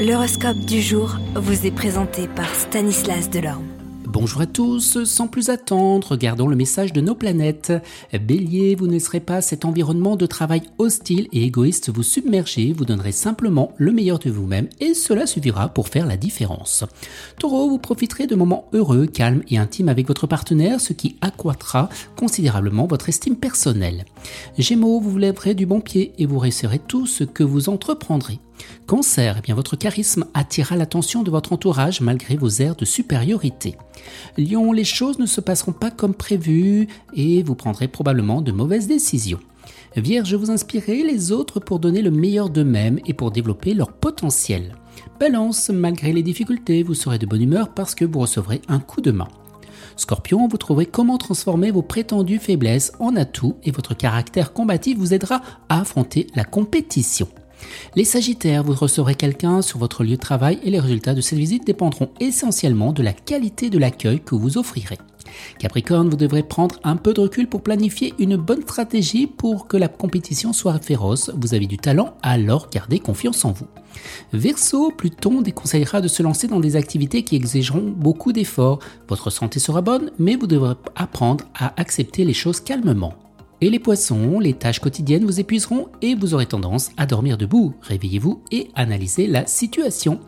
L'horoscope du jour vous est présenté par Stanislas Delorme. Bonjour à tous, sans plus attendre, regardons le message de nos planètes. Bélier, vous ne laisserez pas cet environnement de travail hostile et égoïste vous submerger, vous donnerez simplement le meilleur de vous-même et cela suffira pour faire la différence. Taureau, vous profiterez de moments heureux, calmes et intimes avec votre partenaire, ce qui accroîtra considérablement votre estime personnelle. Gémeaux, vous vous lèverez du bon pied et vous réussirez tout ce que vous entreprendrez. Cancer, eh bien votre charisme attirera l'attention de votre entourage malgré vos airs de supériorité. Lion, les choses ne se passeront pas comme prévu et vous prendrez probablement de mauvaises décisions. Vierge, vous inspirez les autres pour donner le meilleur d'eux-mêmes et pour développer leur potentiel. Balance, malgré les difficultés, vous serez de bonne humeur parce que vous recevrez un coup de main. Scorpion, vous trouverez comment transformer vos prétendues faiblesses en atouts et votre caractère combatif vous aidera à affronter la compétition. Les Sagittaires, vous recevrez quelqu'un sur votre lieu de travail et les résultats de cette visite dépendront essentiellement de la qualité de l'accueil que vous offrirez. Capricorne, vous devrez prendre un peu de recul pour planifier une bonne stratégie pour que la compétition soit féroce. Vous avez du talent, alors gardez confiance en vous. Verseau, Pluton déconseillera de se lancer dans des activités qui exigeront beaucoup d'efforts. Votre santé sera bonne, mais vous devrez apprendre à accepter les choses calmement. Et les poissons, les tâches quotidiennes vous épuiseront et vous aurez tendance à dormir debout. Réveillez-vous et analysez la situation.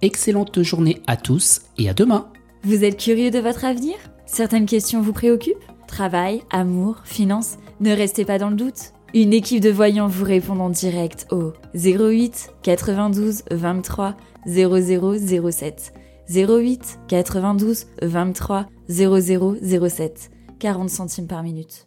Excellente journée à tous et à demain. Vous êtes curieux de votre avenir? Certaines questions vous préoccupent? Travail, amour, finances? Ne restez pas dans le doute. Une équipe de voyants vous répond en direct au 08 92 23 0007. 08 92 23 0007. 40 centimes par minute.